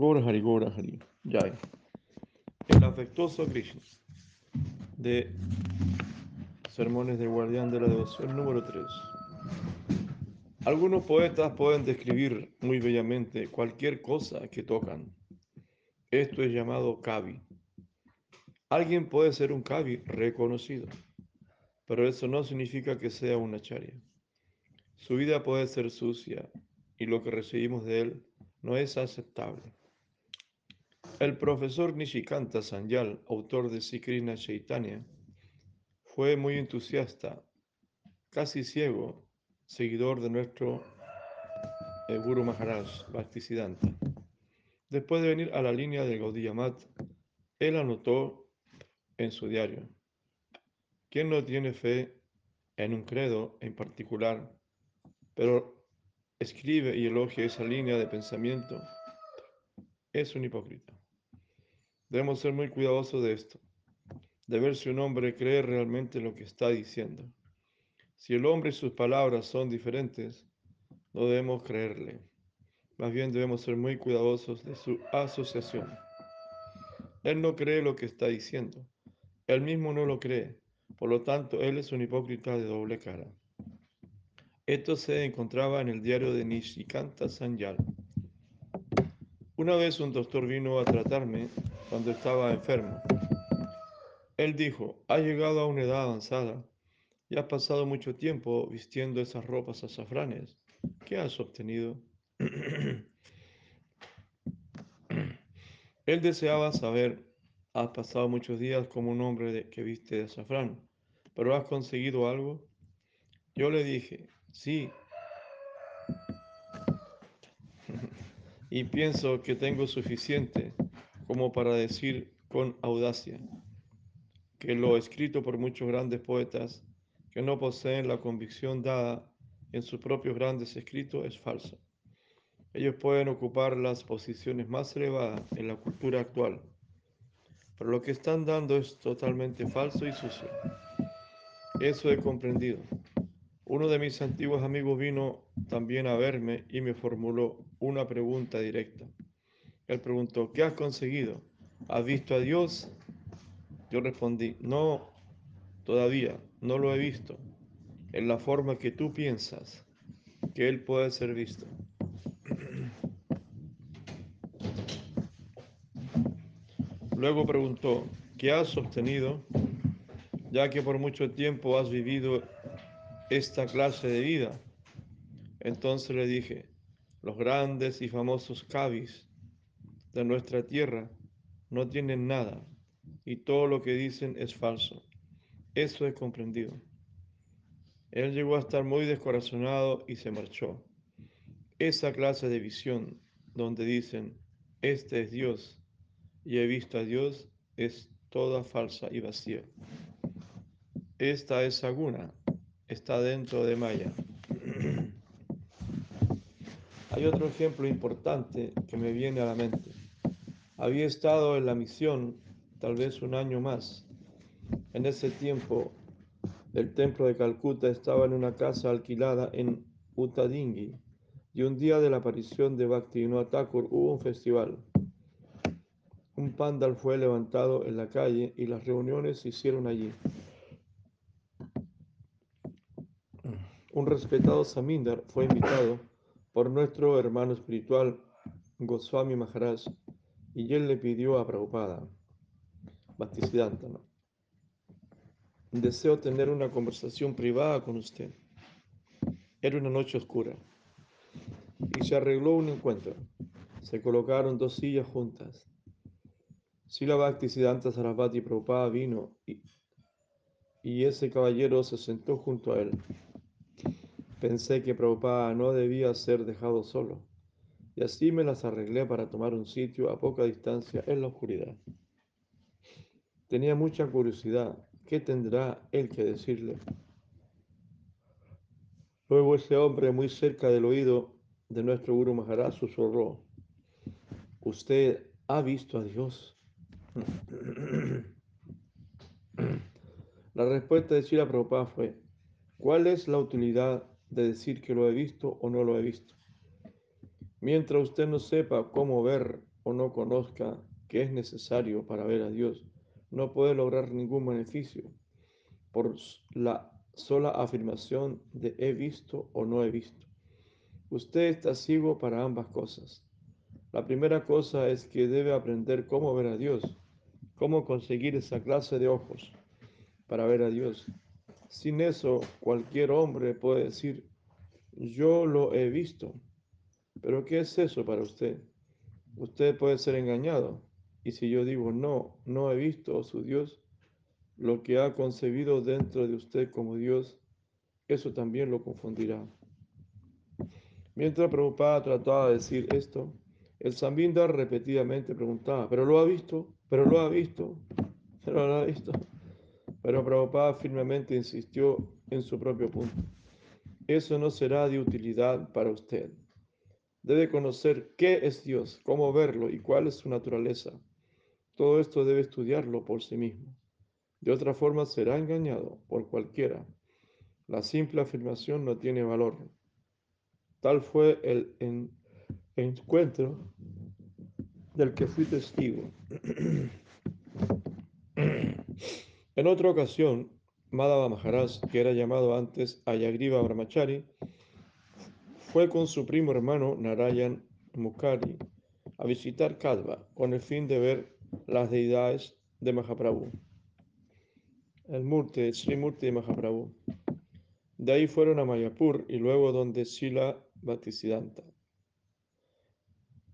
Gora. Jai. El afectuoso Krishna. De Sermones del Guardián de la Devoción número 3. Algunos poetas pueden describir muy bellamente cualquier cosa que tocan. Esto es llamado kavi. Alguien puede ser un kavi reconocido, pero eso no significa que sea una acharya. Su vida puede ser sucia y lo que recibimos de él no es aceptable. El profesor Nishikanta Sanyal, autor de Sikrina Chaitanya, fue muy entusiasta, casi ciego, seguidor de nuestro eh, Guru Maharaj, Bhaktisiddhanta. Después de venir a la línea del Gaudiya Mat, él anotó en su diario, ¿quién no tiene fe en un credo en particular, pero escribe y elogia esa línea de pensamiento? Es un hipócrita. Debemos ser muy cuidadosos de esto, de ver si un hombre cree realmente lo que está diciendo. Si el hombre y sus palabras son diferentes, no debemos creerle. Más bien debemos ser muy cuidadosos de su asociación. Él no cree lo que está diciendo. Él mismo no lo cree. Por lo tanto, él es un hipócrita de doble cara. Esto se encontraba en el diario de Nishikanta Sanyal. Una vez un doctor vino a tratarme cuando estaba enfermo. Él dijo, ha llegado a una edad avanzada y has pasado mucho tiempo vistiendo esas ropas azafranes. ¿Qué has obtenido? Él deseaba saber, has pasado muchos días como un hombre que viste de azafrán, pero ¿has conseguido algo? Yo le dije, sí. y pienso que tengo suficiente como para decir con audacia que lo escrito por muchos grandes poetas que no poseen la convicción dada en sus propios grandes escritos es falso. Ellos pueden ocupar las posiciones más elevadas en la cultura actual, pero lo que están dando es totalmente falso y sucio. Eso he comprendido. Uno de mis antiguos amigos vino también a verme y me formuló una pregunta directa. Él preguntó, ¿qué has conseguido? ¿Has visto a Dios? Yo respondí, no, todavía, no lo he visto. En la forma que tú piensas que Él puede ser visto. Luego preguntó, ¿qué has obtenido? Ya que por mucho tiempo has vivido esta clase de vida. Entonces le dije, los grandes y famosos cabis de nuestra tierra no tienen nada y todo lo que dicen es falso. Eso he comprendido. Él llegó a estar muy descorazonado y se marchó. Esa clase de visión donde dicen, este es Dios y he visto a Dios es toda falsa y vacía. Esta es Aguna, está dentro de Maya. Hay otro ejemplo importante que me viene a la mente. Había estado en la misión tal vez un año más. En ese tiempo, el templo de Calcuta estaba en una casa alquilada en Utadingi y un día de la aparición de Bhaktivinoda Thakur hubo un festival. Un pandal fue levantado en la calle y las reuniones se hicieron allí. Un respetado Samindar fue invitado por nuestro hermano espiritual Goswami Maharaj y él le pidió a Prabhupada, Bhaktisiddhanta. Deseo tener una conversación privada con usted. Era una noche oscura y se arregló un encuentro. Se colocaron dos sillas juntas. Sila Bhaktisiddhanta Sarasvati Prabhupada vino y, y ese caballero se sentó junto a él. Pensé que Prabhupada no debía ser dejado solo, y así me las arreglé para tomar un sitio a poca distancia en la oscuridad. Tenía mucha curiosidad, ¿qué tendrá él que decirle? Luego ese hombre muy cerca del oído de nuestro Guru Maharaj susurró, ¿usted ha visto a Dios? La respuesta de Sila Prabhupada fue, ¿cuál es la utilidad de decir que lo he visto o no lo he visto. Mientras usted no sepa cómo ver o no conozca que es necesario para ver a Dios, no puede lograr ningún beneficio por la sola afirmación de he visto o no he visto. Usted está ciego para ambas cosas. La primera cosa es que debe aprender cómo ver a Dios, cómo conseguir esa clase de ojos para ver a Dios. Sin eso, cualquier hombre puede decir, yo lo he visto. Pero ¿qué es eso para usted? Usted puede ser engañado. Y si yo digo, no, no he visto a su Dios, lo que ha concebido dentro de usted como Dios, eso también lo confundirá. Mientras Prabhupada trataba de decir esto, el Sambindar repetidamente preguntaba, ¿pero lo ha visto? ¿Pero lo ha visto? ¿Pero lo ha visto? Pero Prabhupada firmemente insistió en su propio punto. Eso no será de utilidad para usted. Debe conocer qué es Dios, cómo verlo y cuál es su naturaleza. Todo esto debe estudiarlo por sí mismo. De otra forma será engañado por cualquiera. La simple afirmación no tiene valor. Tal fue el encuentro del que fui testigo. en otra ocasión, Madhava Maharaj, que era llamado antes Ayagriva Brahmachari, fue con su primo hermano Narayan Mukari a visitar Kadva con el fin de ver las deidades de Mahaprabhu, el Murti, Sri Murti de Mahaprabhu. De ahí fueron a Mayapur y luego donde Sila Bhaktisiddhanta.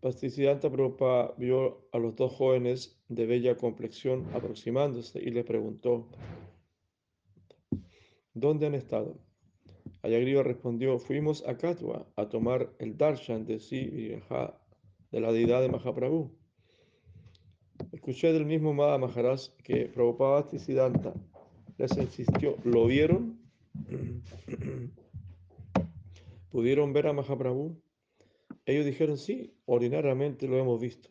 Bhaktisiddhanta Prabhupada vio a los dos jóvenes de bella complexión aproximándose y le preguntó, ¿dónde han estado? Ayagriva respondió, fuimos a Katwa a tomar el darshan de Si de la deidad de Mahaprabhu. Escuché del mismo Madha Maharaj que Prabhupada Bhaktisiddhanta les insistió, ¿lo vieron? ¿Pudieron ver a Mahaprabhu? Ellos dijeron, sí, ordinariamente lo hemos visto.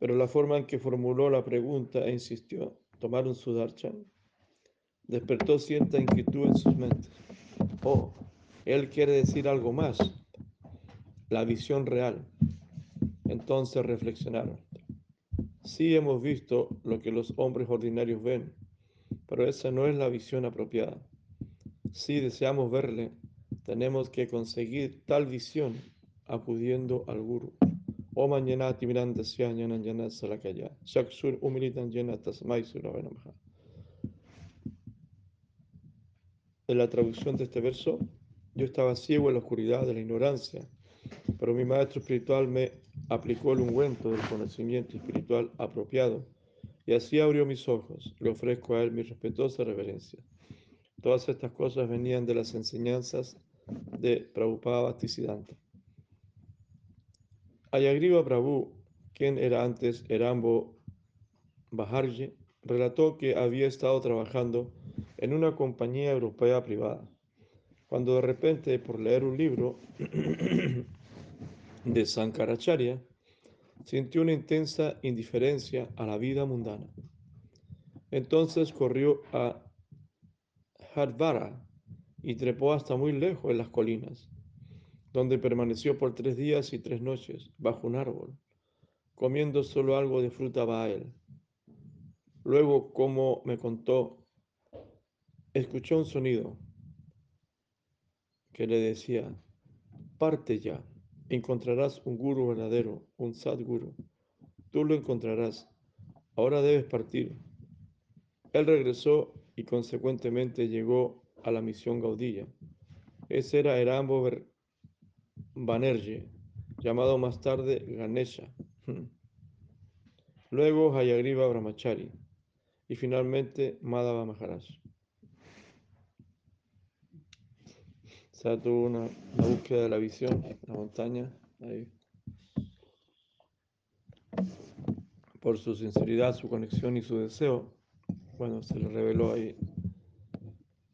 Pero la forma en que formuló la pregunta e insistió, ¿tomaron su darshan? Despertó cierta inquietud en sus mentes. Él quiere decir algo más, la visión real. Entonces reflexionaron. Sí hemos visto lo que los hombres ordinarios ven, pero esa no es la visión apropiada. Si deseamos verle, tenemos que conseguir tal visión acudiendo al Guru. Salakaya. Shaksur En la traducción de este verso, yo estaba ciego en la oscuridad de la ignorancia, pero mi maestro espiritual me aplicó el ungüento del conocimiento espiritual apropiado y así abrió mis ojos. Le ofrezco a él mi respetuosa reverencia. Todas estas cosas venían de las enseñanzas de Prabhupada Bhaktisiddhanta. Ayagriva Prabhu, quien era antes Erambo Baharji, relató que había estado trabajando en una compañía europea privada, cuando de repente, por leer un libro de Sankaracharya, sintió una intensa indiferencia a la vida mundana. Entonces corrió a Hardvara y trepó hasta muy lejos en las colinas, donde permaneció por tres días y tres noches bajo un árbol, comiendo solo algo de fruta bael. Luego, como me contó, escuchó un sonido que le decía, parte ya, encontrarás un guru verdadero, un sadguru. Tú lo encontrarás. Ahora debes partir. Él regresó y consecuentemente llegó a la misión Gaudilla. Ese era Erambo Banerjee, llamado más tarde Ganesha. Luego Hayagriva Brahmachari y finalmente Madhava Maharaj. Sea, tuvo una, búsqueda de la visión, la montaña, ahí. Por su sinceridad, su conexión y su deseo, bueno, se le reveló ahí,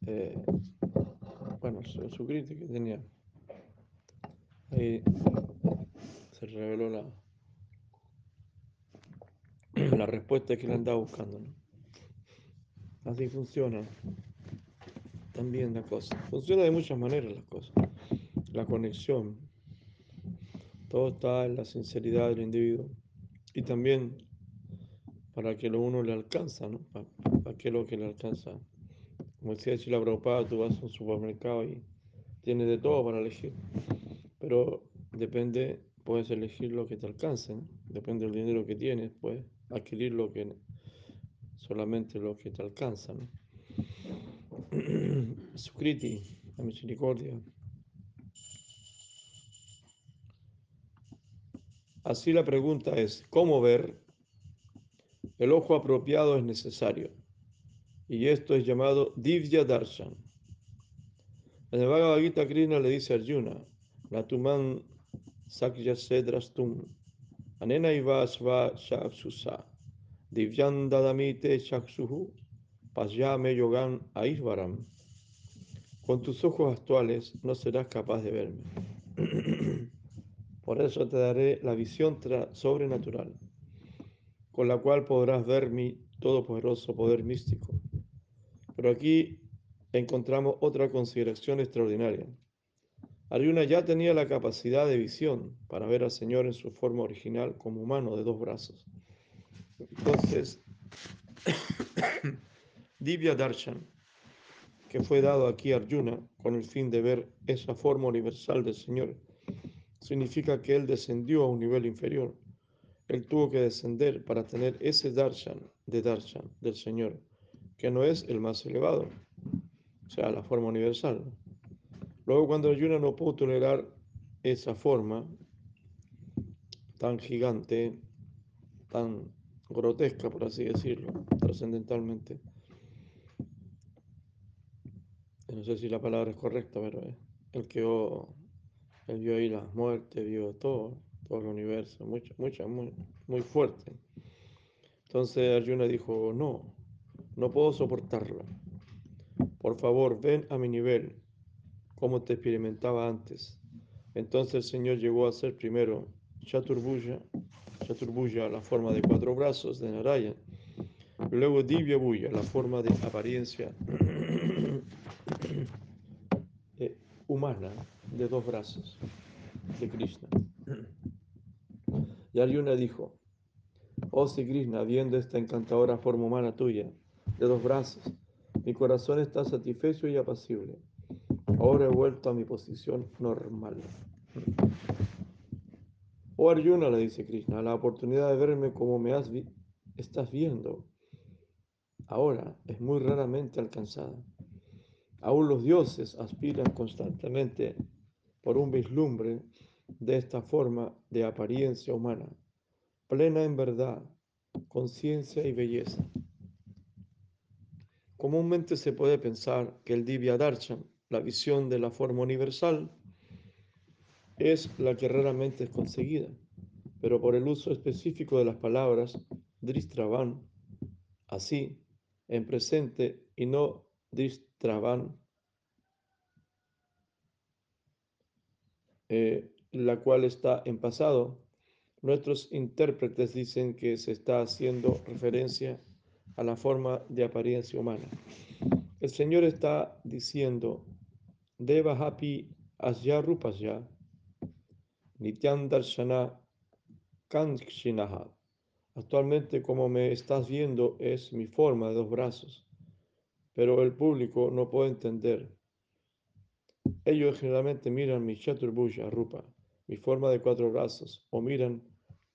eh, bueno, su, crítica tenía. Ahí se reveló la, la respuesta que le andaba buscando. ¿no? Así funciona también la cosa. Funciona de muchas maneras las cosas. La conexión. Todo está en la sinceridad del individuo. Y también para que lo uno le alcanza, ¿no? ¿Para, para qué lo que le alcanza? Como decía Chila Prabhupada, tú vas a un supermercado y tienes de todo para elegir. Pero depende, puedes elegir lo que te alcance, ¿no? Depende del dinero que tienes, puedes adquirir lo que solamente lo que te alcanza, ¿no? Sukriti, la misericordia. Así la pregunta es, ¿cómo ver? El ojo apropiado es necesario. Y esto es llamado Divya Darshan. El Bhagavad Gita Krishna le dice a Arjuna, Natuman Sakya Sedrastum, Anena Iva Sva Shaksusa, Divyan Dadamite Shaksuhu, Pasyame Yogan Aishvaram. Con tus ojos actuales no serás capaz de verme. Por eso te daré la visión sobrenatural, con la cual podrás ver mi todopoderoso poder místico. Pero aquí encontramos otra consideración extraordinaria. Arjuna ya tenía la capacidad de visión para ver al Señor en su forma original como humano de dos brazos. Entonces, Divya Darshan, que fue dado aquí a Arjuna con el fin de ver esa forma universal del Señor, significa que él descendió a un nivel inferior. Él tuvo que descender para tener ese darshan de darshan del Señor, que no es el más elevado, o sea, la forma universal. Luego cuando Arjuna no pudo tolerar esa forma tan gigante, tan grotesca, por así decirlo, trascendentalmente, no sé si la palabra es correcta, pero él quedó él vio ahí las muertes, vio todo, todo el universo, mucho, mucho, muy, muy fuerte. Entonces Arjuna dijo, no, no puedo soportarlo. Por favor, ven a mi nivel, como te experimentaba antes. Entonces el Señor llegó a ser primero Chaturbuya, Chaturbuya, la forma de cuatro brazos de Narayana, y luego Divya Buya, la forma de apariencia eh, humana de dos brazos de Krishna. Y Arjuna dijo, oh si Krishna, viendo esta encantadora forma humana tuya, de dos brazos, mi corazón está satisfecho y apacible. Ahora he vuelto a mi posición normal. Oh Arjuna, le dice Krishna, la oportunidad de verme como me has estás viendo ahora es muy raramente alcanzada. Aún los dioses aspiran constantemente por un vislumbre de esta forma de apariencia humana, plena en verdad, conciencia y belleza. Comúnmente se puede pensar que el Divya Darshan, la visión de la forma universal, es la que raramente es conseguida, pero por el uso específico de las palabras Dristravan, así, en presente y no Dristravan Eh, la cual está en pasado, nuestros intérpretes dicen que se está haciendo referencia a la forma de apariencia humana. El Señor está diciendo, Deva Hapi Asya Rupasya, Nityan Darshana Kanshinaha. Actualmente, como me estás viendo, es mi forma de dos brazos, pero el público no puede entender ellos generalmente miran mi Chaturbuja Rupa, mi forma de cuatro brazos, o miran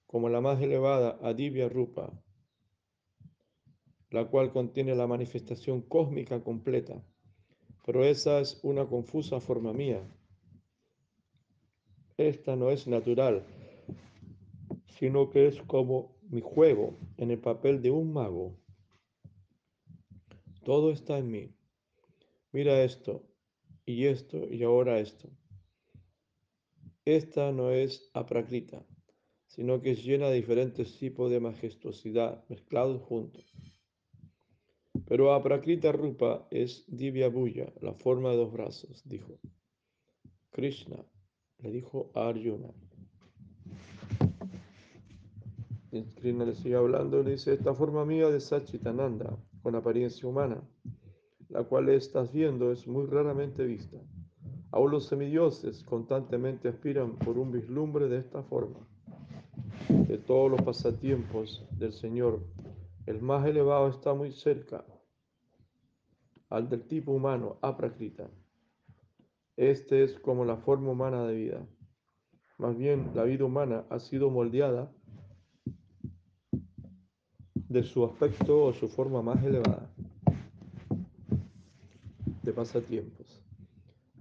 como la más elevada Adivya Rupa, la cual contiene la manifestación cósmica completa. Pero esa es una confusa forma mía. Esta no es natural, sino que es como mi juego en el papel de un mago. Todo está en mí. Mira esto, y esto y ahora esto. Esta no es aprakrita, sino que es llena de diferentes tipos de majestuosidad mezclados juntos. Pero aprakrita rupa es divya buya, la forma de dos brazos, dijo. Krishna le dijo a Arjuna. Krishna le sigue hablando y le dice, esta forma mía de Sachitananda, con apariencia humana, la cual estás viendo es muy raramente vista. Aún los semidioses constantemente aspiran por un vislumbre de esta forma. De todos los pasatiempos del Señor, el más elevado está muy cerca al del tipo humano, aprakrita. Este es como la forma humana de vida. Más bien, la vida humana ha sido moldeada de su aspecto o su forma más elevada de pasatiempos.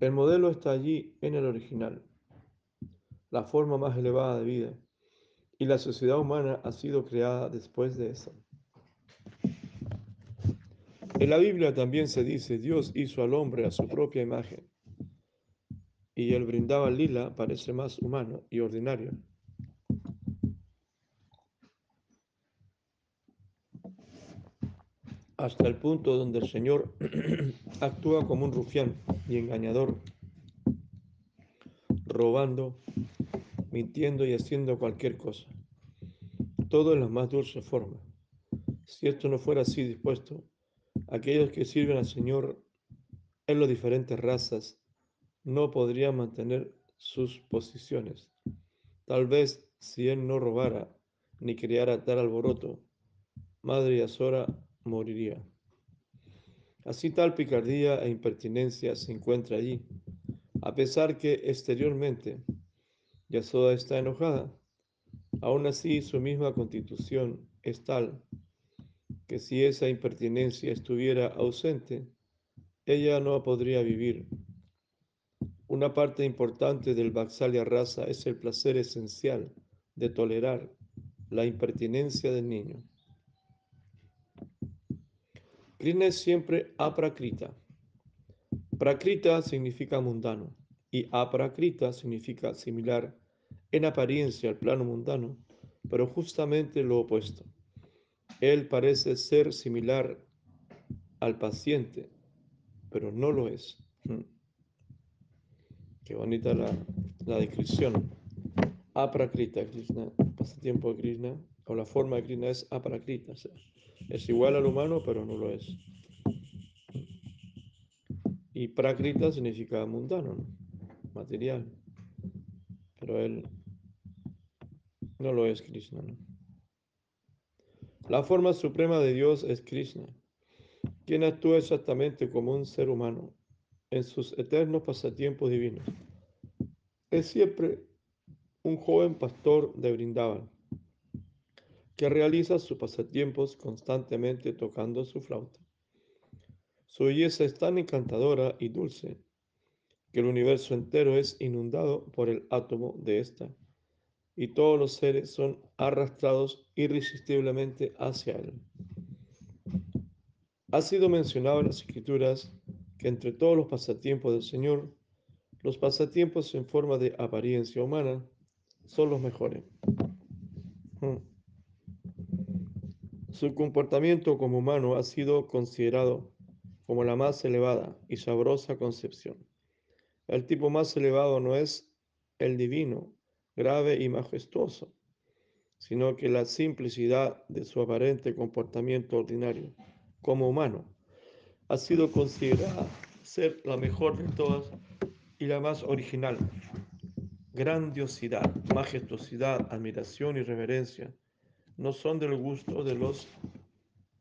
El modelo está allí en el original, la forma más elevada de vida, y la sociedad humana ha sido creada después de eso. En la Biblia también se dice, Dios hizo al hombre a su propia imagen, y el brindaba lila parece más humano y ordinario. Hasta el punto donde el Señor actúa como un rufián y engañador, robando, mintiendo y haciendo cualquier cosa. Todo en la más dulce forma. Si esto no fuera así dispuesto, aquellos que sirven al Señor en las diferentes razas no podrían mantener sus posiciones. Tal vez si él no robara ni creara tal alboroto, Madre Azora moriría. Así tal picardía e impertinencia se encuentra allí, a pesar que exteriormente Yasoda está enojada, aún así su misma constitución es tal que si esa impertinencia estuviera ausente, ella no podría vivir. Una parte importante del Vaxalia raza es el placer esencial de tolerar la impertinencia del niño. Krishna es siempre aprakrita. Prakrita significa mundano y aprakrita significa similar en apariencia al plano mundano, pero justamente lo opuesto. Él parece ser similar al paciente, pero no lo es. Qué bonita la, la descripción. Aprakrita, Krishna, pasatiempo de Krishna, o la forma de Krishna es aprakrita. es igual al humano, pero no lo es. Y prakrita significa mundano, material. Pero él no lo es Krishna. ¿no? La forma suprema de Dios es Krishna, quien actúa exactamente como un ser humano en sus eternos pasatiempos divinos. Es siempre un joven pastor de Brindavan que realiza sus pasatiempos constantemente tocando su flauta. Su belleza es tan encantadora y dulce que el universo entero es inundado por el átomo de esta y todos los seres son arrastrados irresistiblemente hacia Él. Ha sido mencionado en las Escrituras que entre todos los pasatiempos del Señor, los pasatiempos en forma de apariencia humana son los mejores. Hmm. Su comportamiento como humano ha sido considerado como la más elevada y sabrosa concepción. El tipo más elevado no es el divino, grave y majestuoso, sino que la simplicidad de su aparente comportamiento ordinario como humano ha sido considerada ser la mejor de todas y la más original. Grandiosidad, majestuosidad, admiración y reverencia no son del gusto de los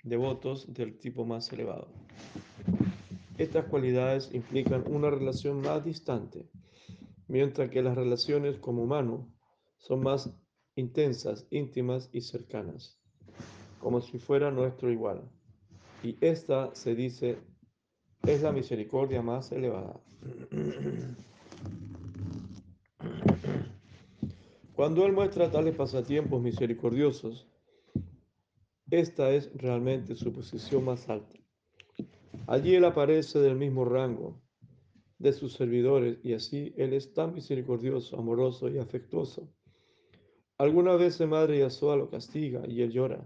devotos del tipo más elevado. Estas cualidades implican una relación más distante mientras que las relaciones como humano son más intensas, íntimas y cercanas, como si fuera nuestro igual. Y esta se dice es la misericordia más elevada. Cuando Él muestra tales pasatiempos misericordiosos, esta es realmente su posición más alta. Allí Él aparece del mismo rango de sus servidores y así Él es tan misericordioso, amoroso y afectuoso. Alguna vez se Madre Yasua lo castiga y él llora.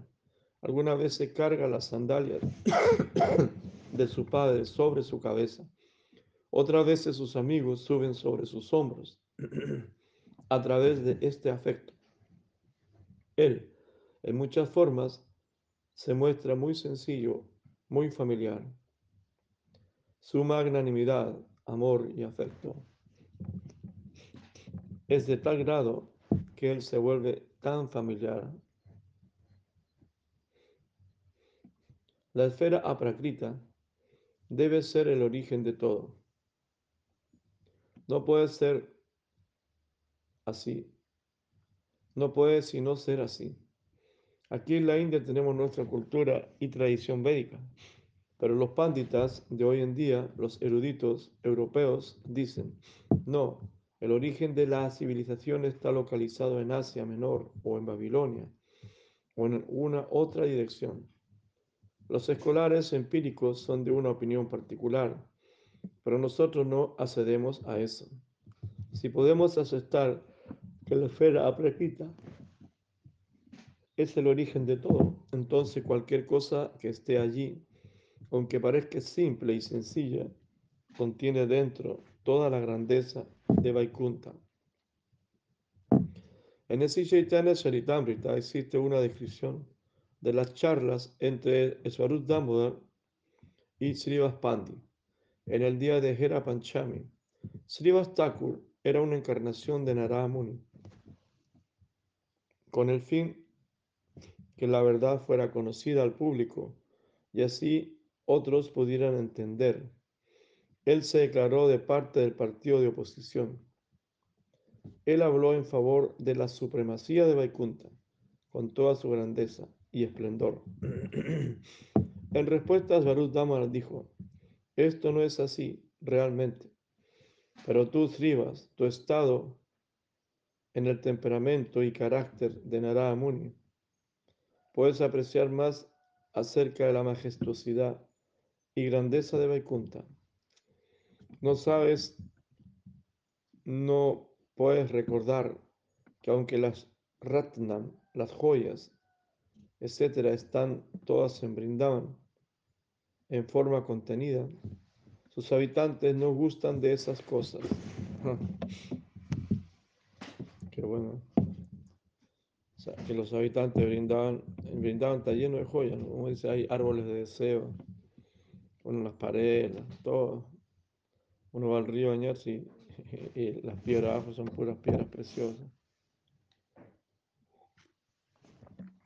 Alguna vez se carga las sandalias de su padre sobre su cabeza. Otras veces sus amigos suben sobre sus hombros a través de este afecto. Él, en muchas formas, se muestra muy sencillo, muy familiar. Su magnanimidad amor y afecto es de tal grado que él se vuelve tan familiar. La esfera aprakrita debe ser el origen de todo. No puede ser así. No puede sino ser así. Aquí en la India tenemos nuestra cultura y tradición védica, pero los pánditas de hoy en día, los eruditos europeos, dicen, no, el origen de la civilización está localizado en Asia Menor o en Babilonia o en una otra dirección. Los escolares empíricos son de una opinión particular, pero nosotros no accedemos a eso. Si podemos aceptar que la esfera aprequita es el origen de todo, entonces cualquier cosa que esté allí, aunque parezca simple y sencilla, contiene dentro toda la grandeza de Vaikunta. En ese Chaitanya Charitamrita existe una descripción de las charlas entre Swarup Damodar y Srivas Pandi en el día de Hera Panchami. Srivas Thakur era una encarnación de Narada Muni con el fin que la verdad fuera conocida al público y así otros pudieran entender él se declaró de parte del partido de oposición. Él habló en favor de la supremacía de Vaikunta, con toda su grandeza y esplendor. en respuesta, Svarut Damar dijo, esto no es así realmente, pero tú, Srivas, tu estado en el temperamento y carácter de Narada Muni, puedes apreciar más acerca de la majestuosidad y grandeza de Vaikunta no sabes, no puedes recordar que aunque las ratnam, las joyas, etcétera, están todas en Brindavan en forma contenida, sus habitantes no gustan de esas cosas. Qué bueno. Que los habitantes brindaban, brindaban está lleno de joyas, como dice, hay árboles de deseo, bueno, las paredes, todo. Uno va al río a bañarse y, las piedras abajo son puras piedras preciosas.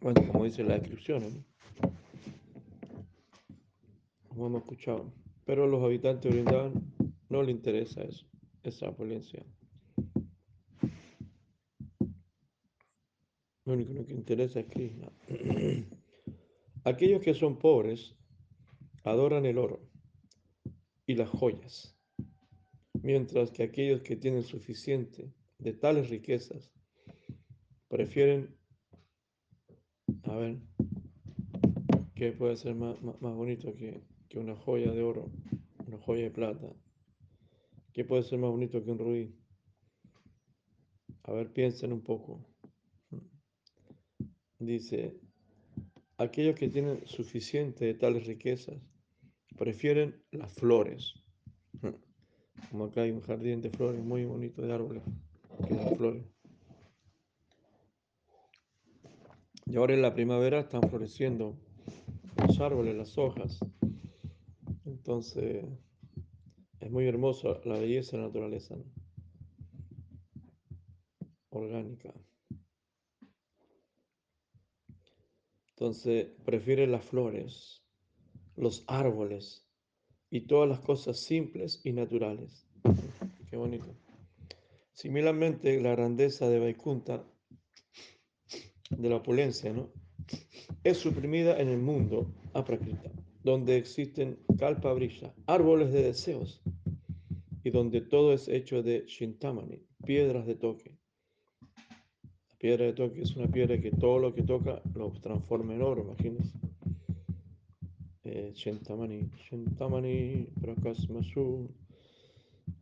Bueno, como dice la descripción, ¿no? como hemos escuchado. Pero los habitantes de Brindavan no les interesa eso, esa opulencia. Lo único que interesa es Krishna. Aquellos que son pobres adoran el oro y las joyas mientras que aquellos que tienen suficiente de tales riquezas prefieren, a ver, ¿qué puede ser más, bonito que, que, una joya de oro, una joya de plata? ¿Qué puede ser más bonito que un rubí? A ver, piensen un poco. Dice, aquellos que tienen suficiente de tales riquezas prefieren las flores. Como acá hay un jardín de flores muy bonito de árboles que flores. Y ahora en la primavera están floreciendo los árboles, las hojas. Entonces es muy hermoso la belleza de la naturaleza orgánica. Entonces prefiere las flores, los árboles, y todas las cosas simples y naturales. Qué bonito. Similarmente, la grandeza de Vaikunta, de la opulencia, ¿no? es suprimida en el mundo aprakrita, donde existen kalpa brilla, árboles de deseos, y donde todo es hecho de shintamani, piedras de toque. La piedra de toque es una piedra que todo lo que toca lo transforma en oro, imagínense. Chintamani, Chintamani, Prakas Masu.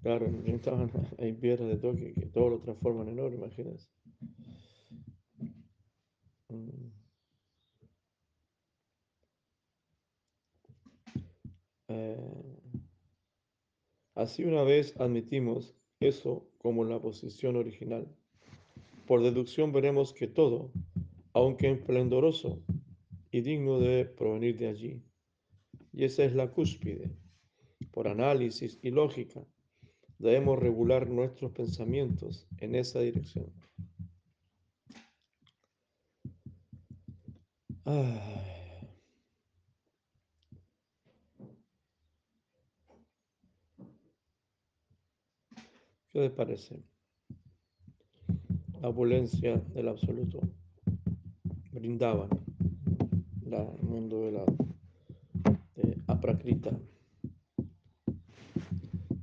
Claro, hay piedras de toque que todo lo transforman en oro, imagínense. Mm. Eh, así una vez admitimos eso como la posición original. Por deducción veremos que todo, aunque esplendoroso y digno de provenir de allí, y esa es la cúspide. Por análisis y lógica, Debemos regular nuestros pensamientos en esa dirección. ¿Qué les parece? La opulencia del absoluto. Brindaban el mundo de la de aprakrita,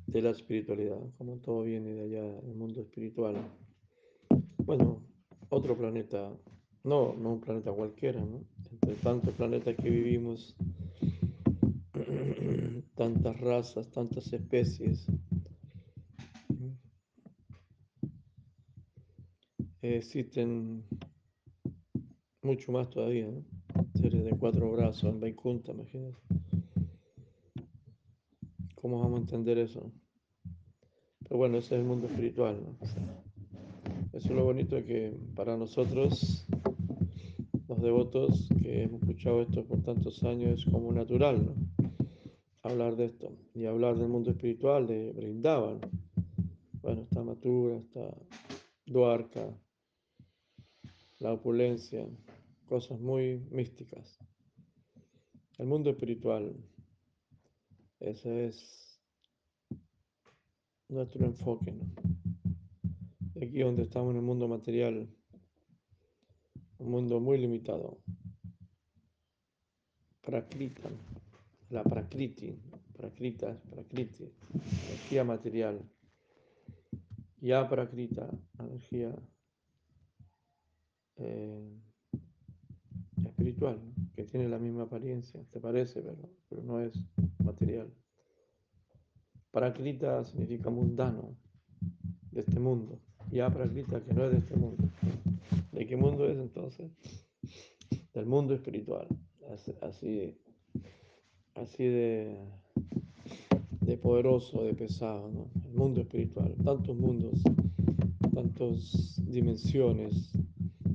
de la espiritualidad, como todo viene de allá, del mundo espiritual. Bueno, otro planeta, no, no un planeta cualquiera, ¿no? Entre tantos planetas que vivimos, tantas razas, tantas especies. Existen mucho más todavía, ¿no? Seres de cuatro brazos en Vaikunta, imagínate. ¿Cómo vamos a entender eso? Pero bueno, ese es el mundo espiritual, ¿no? Eso es lo bonito que para nosotros, devotos que hemos escuchado esto por tantos años, es como natural. Hablar de esto y hablar del mundo espiritual, de Brindavan. Bueno, está Matura, está Duarca, la opulencia, cosas muy místicas. El mundo espiritual, ese es nuestro enfoque. Aquí donde estamos en el mundo material, un mundo muy limitado. Prakrita, la prakriti, prakrita, prakriti, energía material. Ya prakrita, energía eh, espiritual, que tiene la misma apariencia, te parece, pero, pero no es material. Prakrita significa mundano, de este mundo. Ya prakrita, que no es de este mundo. ¿De qué mundo es entonces? Del mundo espiritual. Así, así de, de poderoso, de pesado. El mundo espiritual. Tantos mundos, tantas dimensiones,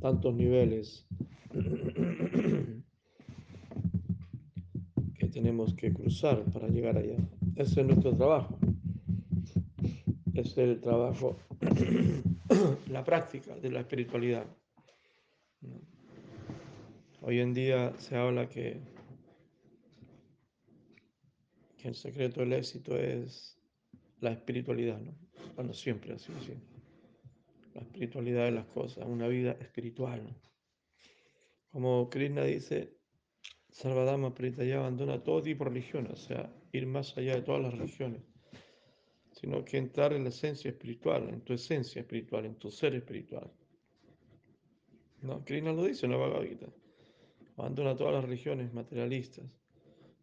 tantos niveles que tenemos que cruzar para llegar allá. Ese es nuestro trabajo. Es el trabajo, la práctica de la espiritualidad. Hoy en día se habla que, que el secreto del éxito es la espiritualidad, ¿no? Bueno, siempre así, la espiritualidad de las cosas, una vida espiritual. Como Krishna dice, Sarvadama ya abandona todo tipo de religión, o sea, ir más allá de todas las religiones, sino que entrar en la esencia espiritual, en tu esencia espiritual, en tu ser espiritual. ¿No? Krishna lo dice en la Bhagavad Gita. Abandona todas las religiones materialistas,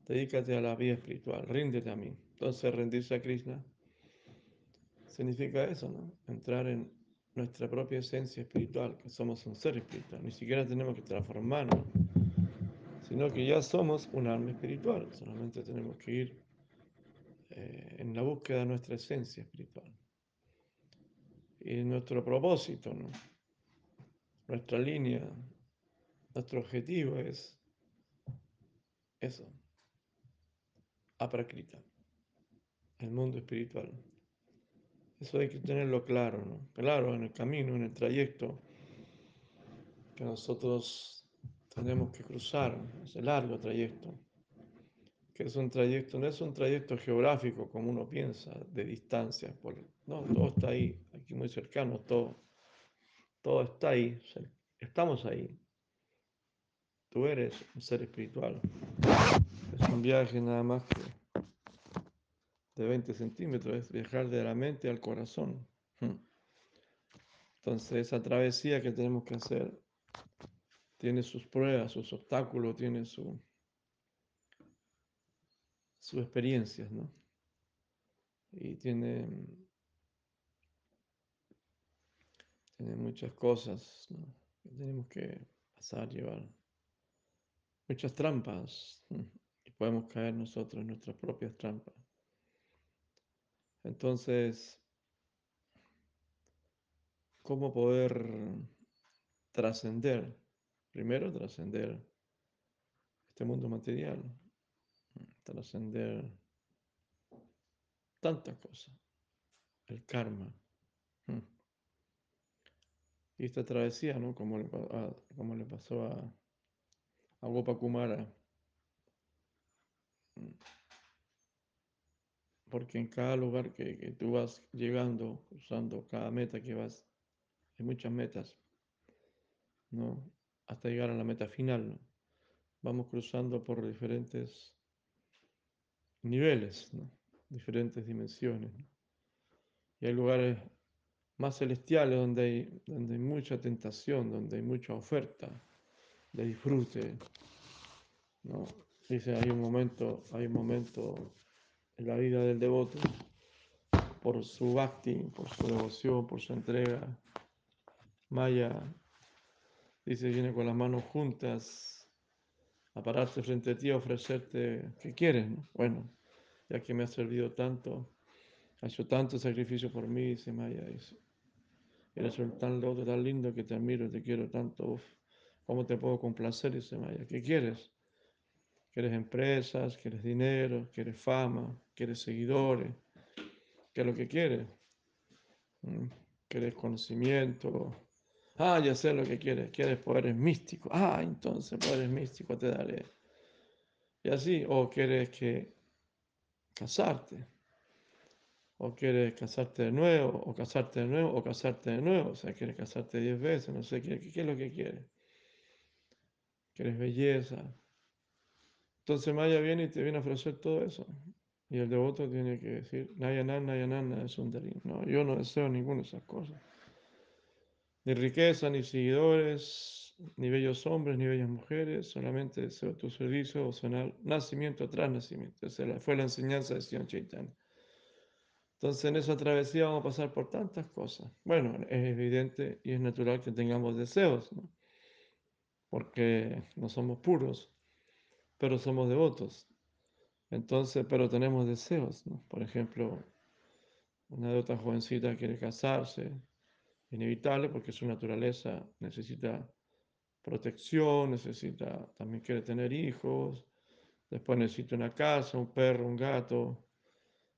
dedícate a la vida espiritual, ríndete a mí. Entonces, rendirse a Krishna significa eso, ¿no? Entrar en nuestra propia esencia espiritual, que somos un ser espiritual. Ni siquiera tenemos que transformarnos, sino que ya somos un alma espiritual. Solamente tenemos que ir eh, en la búsqueda de nuestra esencia espiritual. Y nuestro propósito, ¿no? nuestra línea, nuestro objetivo es eso, aprakrita, el mundo espiritual. Eso hay que tenerlo claro, ¿no? Claro, en el camino, en el trayecto que nosotros tenemos que cruzar, ese largo trayecto, que es un trayecto, no es un trayecto geográfico como uno piensa, de distancia, por, no, todo está ahí, aquí muy cercano, todo, todo está ahí, estamos ahí. Tú eres un ser espiritual. Es un viaje nada más que de 20 centímetros, es viajar de la mente al corazón. Entonces, esa travesía que tenemos que hacer tiene sus pruebas, sus obstáculos, tiene su, sus experiencias, ¿no? Y tiene, tiene muchas cosas que tenemos que pasar, llevar. Muchas trampas. Y podemos caer nosotros en nuestras propias trampas. Entonces, ¿cómo poder trascender? Primero, trascender este mundo material, trascender tantas cosas. el karma. Hmm. Y esta travesía, ¿no? Como le, como le pasó a, a Gopakumara. Hmm. Porque en cada lugar que, tú vas llegando, usando cada meta que vas, hay muchas metas, ¿no? Hasta llegar a la meta final. Vamos cruzando por diferentes niveles, ¿no? diferentes dimensiones. Y hay lugares más celestiales donde hay, donde hay mucha tentación, donde hay mucha oferta de disfrute. ¿no? Dice, hay un momento, hay un momento en la vida del devoto por su bhakti, por su devoción, por su entrega. Maya dice, viene con las manos juntas a frente a ti, a ofrecerte, ¿qué quieres? No? Bueno, ya que me ha servido tanto, ha hecho tanto sacrificio por mí, dice Maya, dice, eres tan loco, tan lindo que te admiro, te quiero tanto, ¿cómo te puedo complacer? Dice Maya, ¿qué quieres? ¿Quieres empresas? ¿Quieres dinero? ¿Quieres fama? ¿Quieres seguidores? ¿Qué es lo que quieres? ¿Mm? ¿Quieres conocimiento? Ah, ya sé lo que quieres. Quieres poderes místicos. Ah, entonces poderes místicos te daré. Y así, o quieres que casarte. O quieres casarte de nuevo, o casarte de nuevo, o casarte de nuevo. O sea, quieres casarte diez veces, no sé, ¿qué, qué es lo que quieres? ¿Quieres belleza? Entonces Maya viene y te viene a ofrecer todo eso. Y el devoto tiene que decir, Nayanan, Nayanan, Sundari. No, yo no deseo ninguna de esas cosas. Ni riqueza, ni seguidores, ni bellos hombres, ni bellas mujeres. Solamente deseo tu servicio sonar nacimiento tras nacimiento. Esa fue la enseñanza de Sion Chaitanya. Entonces en esa travesía vamos a pasar por tantas cosas. Bueno, es evidente y es natural que tengamos deseos, porque no somos puros, pero somos devotos. Entonces, pero tenemos deseos. Por ejemplo, una de otras jovencita quiere casarse, inevitable porque su naturaleza necesita protección, necesita, también quiere tener hijos, después necesita una casa, un perro, un gato,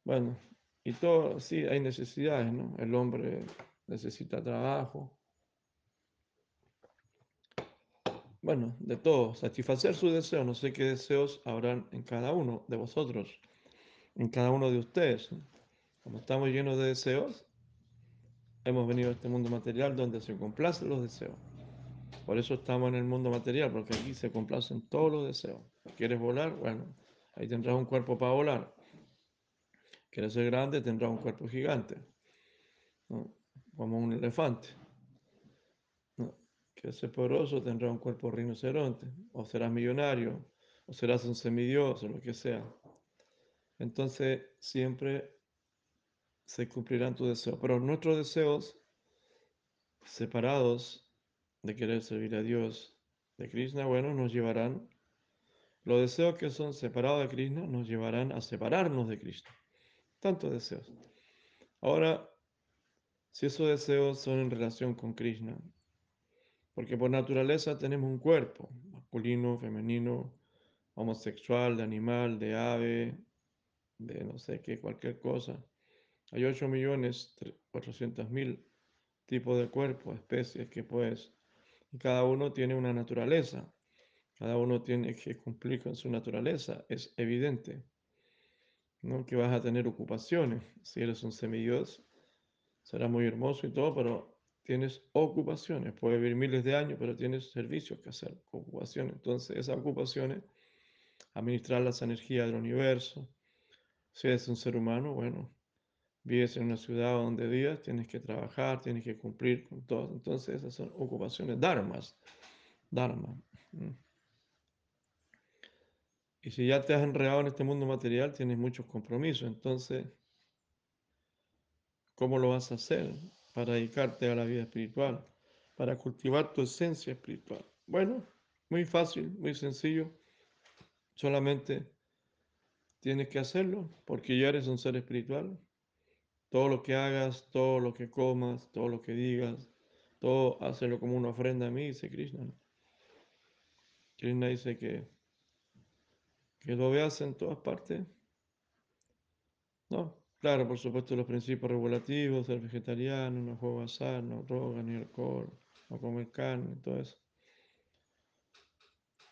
bueno, y todo, sí, hay necesidades, ¿no? El hombre necesita trabajo. Bueno, de todo, satisfacer sus deseos, no sé qué deseos habrán en cada uno de vosotros, en cada uno de ustedes. Como estamos llenos de deseos, hemos venido a este mundo material donde se complacen los deseos. Por eso estamos en el mundo material, porque aquí se complacen todos los deseos. ¿Quieres volar? Bueno, ahí tendrás un cuerpo para volar. ¿Quieres ser grande? Tendrás un cuerpo gigante, como un elefante. ¿no? ¿Quieres ser poderoso? Tendrás un cuerpo rinoceronte. O serás millonario, o serás un semidios, o lo que sea. Entonces, siempre se cumplirán tus deseos. Pero nuestros deseos separados de querer servir a Dios, de Krishna, bueno, nos llevarán, los deseos que son separados de Krishna nos llevarán a separarnos de Krishna. Tantos deseos. Ahora, si esos deseos son en relación con Krishna, porque por naturaleza tenemos un cuerpo, masculino, femenino, homosexual, de animal, de ave, de no sé qué, cualquier cosa. Hay 8 millones 400 mil tipos de cuerpos, especies que puedes, y cada uno tiene una naturaleza, cada uno tiene que cumplir con su naturaleza, es evidente, ¿no? Que vas a tener ocupaciones, si eres un semidios, será muy hermoso y todo, pero tienes ocupaciones, puedes vivir miles de años, pero tienes servicios que hacer, ocupaciones, entonces esas ocupaciones, administrar las energías del universo, si eres un ser humano, bueno, vives en una ciudad donde días tienes que trabajar, tienes que cumplir con todo. Entonces esas son ocupaciones, dharmas, dharma. Y si ya te has enredado en este mundo material, tienes muchos compromisos. Entonces, ¿cómo lo vas a hacer para dedicarte a la vida espiritual? Para cultivar tu esencia espiritual. Bueno, muy fácil, muy sencillo. Solamente tienes que hacerlo porque ya eres un ser espiritual. Todo lo que hagas, todo lo que comas, todo lo que digas, todo hazlo como una ofrenda a mí, dice Krishna. Krishna dice que, que lo veas en todas partes. No, Claro, por supuesto, los principios regulativos, ser vegetariano, no juego azar, no droga, ni alcohol, no comer carne, todo eso.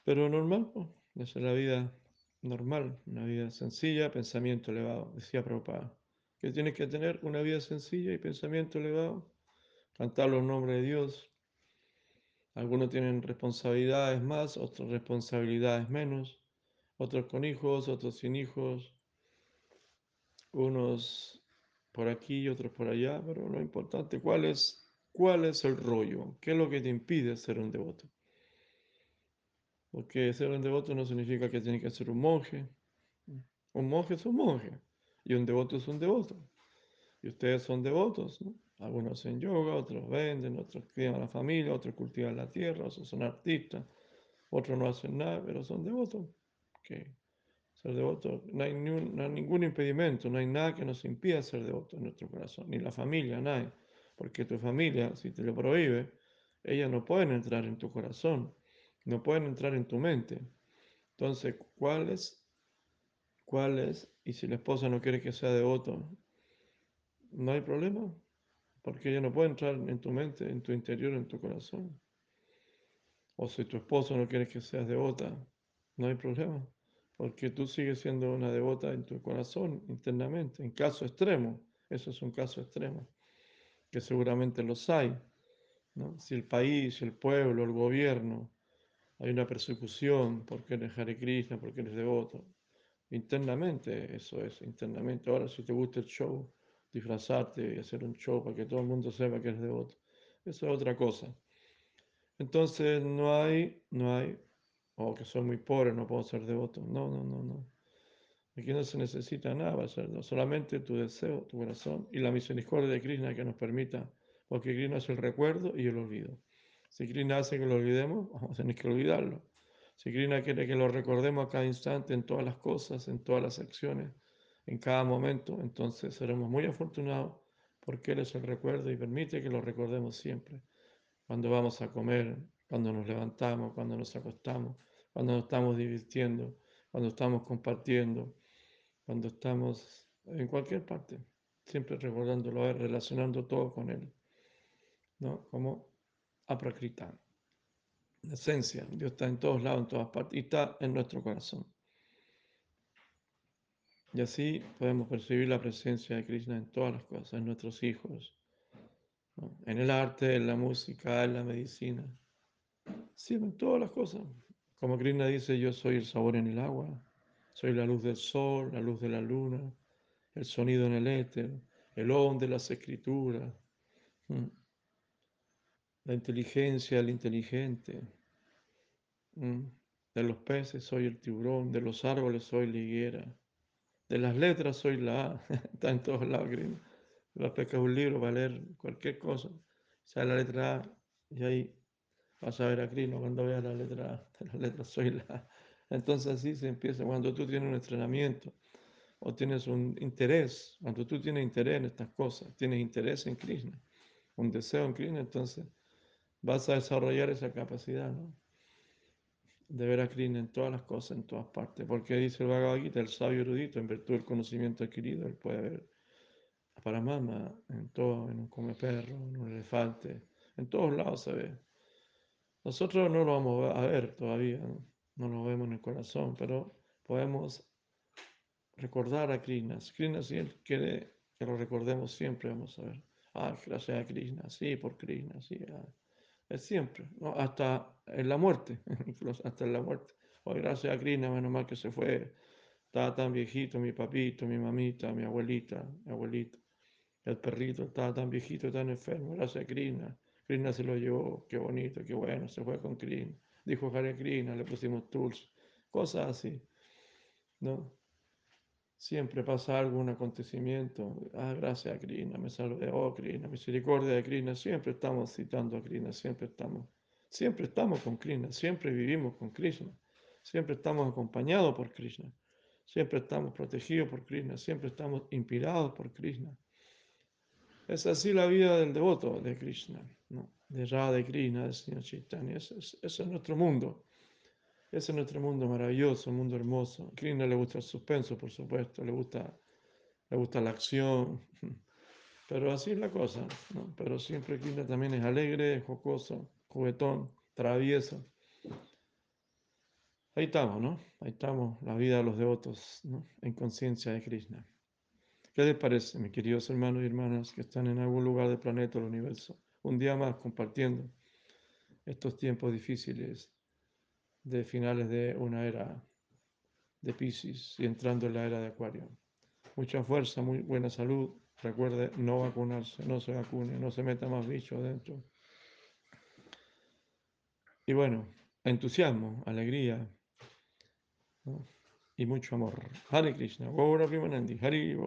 Pero normal, pues, esa es la vida normal, una vida sencilla, pensamiento elevado, decía Prabhupada. Que tienes que tener una vida sencilla y pensamiento elevado, cantar los nombres de Dios. Algunos tienen responsabilidades más, otros responsabilidades menos, otros con hijos, otros sin hijos, unos por aquí y otros por allá, pero lo importante, ¿cuál es, cuál es el rollo? ¿Qué es lo que te impide ser un devoto? Porque ser un devoto no significa que tienes que ser un monje. Un monje es un monje y un devoto es un devoto. Y ustedes son devotos, ¿no? Algunos hacen yoga, otros venden, otros crían a la familia, otros cultivan la tierra, otros son artistas, otros no hacen nada, pero son devotos. Okay. Ser devoto, no hay, no hay, ningún impedimento, no hay nada que nos impida ser devotos en nuestro corazón, ni la familia, nadie. Porque tu familia, si te lo prohíbe, ellas no pueden entrar en tu corazón, no pueden entrar en tu mente. Entonces, ¿cuál es? ¿Cuál es? Y si la esposa no quiere que sea devoto, no hay problema, porque ella no puede entrar en tu mente, en tu interior, en tu corazón. O si tu esposo no quiere que seas devota, no hay problema, porque tú sigues siendo una devota en tu corazón internamente. En caso extremo, eso es un caso extremo, que seguramente los hay. ¿no? Si el país, el pueblo, el gobierno, hay una persecución porque eres Hare Krishna, porque eres devoto. Internamente, eso es, internamente. Ahora, si te gusta el show, disfrazarte y hacer un show para que todo el mundo sepa que eres devoto, eso es otra cosa. Entonces, no hay, no hay, oh, que soy muy pobre, no puedo ser devoto. No, no, no, no. Aquí no se necesita nada para serlo, solamente tu deseo, tu corazón y la misericordia de Krishna que nos permita, porque Krishna es el recuerdo y el olvido. Si Krishna hace que lo olvidemos, vamos a tener que olvidarlo. Si Krishna quiere que lo recordemos a cada instante, en todas las cosas, en todas las acciones, en cada momento, entonces seremos muy afortunados porque Él es el recuerdo y permite que lo recordemos siempre. Cuando vamos a comer, cuando nos levantamos, cuando nos acostamos, cuando nos estamos divirtiendo, cuando estamos compartiendo, cuando estamos en cualquier parte, siempre recordándolo, relacionando todo con Él, ¿no? Como aprakrita. La esencia, Dios está en todos lados, en todas partes, y está en nuestro corazón. Y así podemos percibir la presencia de Krishna en todas las cosas, en nuestros hijos, ¿no? en el arte, en la música, en la medicina, sí, en todas las cosas. Como Krishna dice, yo soy el sabor en el agua, soy la luz del sol, la luz de la luna, el sonido en el éter, el on de las escrituras, la inteligencia del inteligente. De los peces soy el tiburón, de los árboles soy la higuera, de las letras soy la A, está en todos lados. Vas a pescar un libro para leer cualquier cosa, sale la letra A y ahí vas a ver a Krishna cuando veas la letra A, de las letras soy la A. Entonces así se empieza cuando tú tienes un entrenamiento o tienes un interés, cuando tú tienes interés en estas cosas, tienes interés en Krishna, un deseo en Krishna, entonces vas a desarrollar esa capacidad, ¿no? De ver a Krishna en todas las cosas, en todas partes, porque dice el Bhagavad Gita, el sabio erudito, en virtud del conocimiento adquirido, él puede ver a Paramama en todo, en un come perro, en un elefante, en todos lados se ve. Nosotros no lo vamos a ver todavía, ¿no? no lo vemos en el corazón, pero podemos recordar a Krishna. Krishna, si Él quiere que lo recordemos siempre, vamos a ver. Ah, gracias a Krishna, sí, por Krishna, sí. Ah. Es siempre, ¿no? hasta en la muerte, incluso hasta en la muerte. Hoy, gracias a Krishna, menos mal que se fue. Estaba tan viejito, mi papito, mi mamita, mi abuelita, mi abuelito. El perrito estaba tan viejito, tan enfermo. Gracias a Krishna. Krishna se lo llevó, qué bonito, qué bueno, se fue con Krishna dijo Hare Krishna, le pusimos tools, cosas así, ¿no? Siempre pasa algún acontecimiento, ah, gracias a Krishna, me salve, oh Krishna, misericordia de Krishna, siempre estamos citando a Krishna, siempre estamos, siempre estamos con Krishna, siempre vivimos con Krishna, siempre estamos acompañados por Krishna, siempre estamos protegidos por Krishna, siempre estamos inspirados por Krishna. Es así la vida del devoto de Krishna, de Radha y Krishna, del Señor Chaitanya. Ese, es nuestro mundo. Ese es nuestro mundo maravilloso, un mundo hermoso. A Krishna le gusta el suspenso, por supuesto, le gusta le gusta la acción, pero así es la cosa, ¿no? Pero siempre Krishna también es alegre, jocoso, juguetón, travieso. Ahí estamos, ¿no? Ahí estamos, la vida de los devotos, ¿no? En conciencia de Krishna. ¿Qué les parece, mis queridos hermanos y hermanas que están en algún lugar del planeta o del universo? Un día más compartiendo estos tiempos difíciles de finales de una era de Pisces y entrando en la era de Acuario. Mucha fuerza, muy buena salud. Recuerde no vacunarse, no se vacune, no se meta más bicho adentro. Y bueno, entusiasmo, alegría y mucho amor. Hare Krishna, Gaura Primanandi, Hari.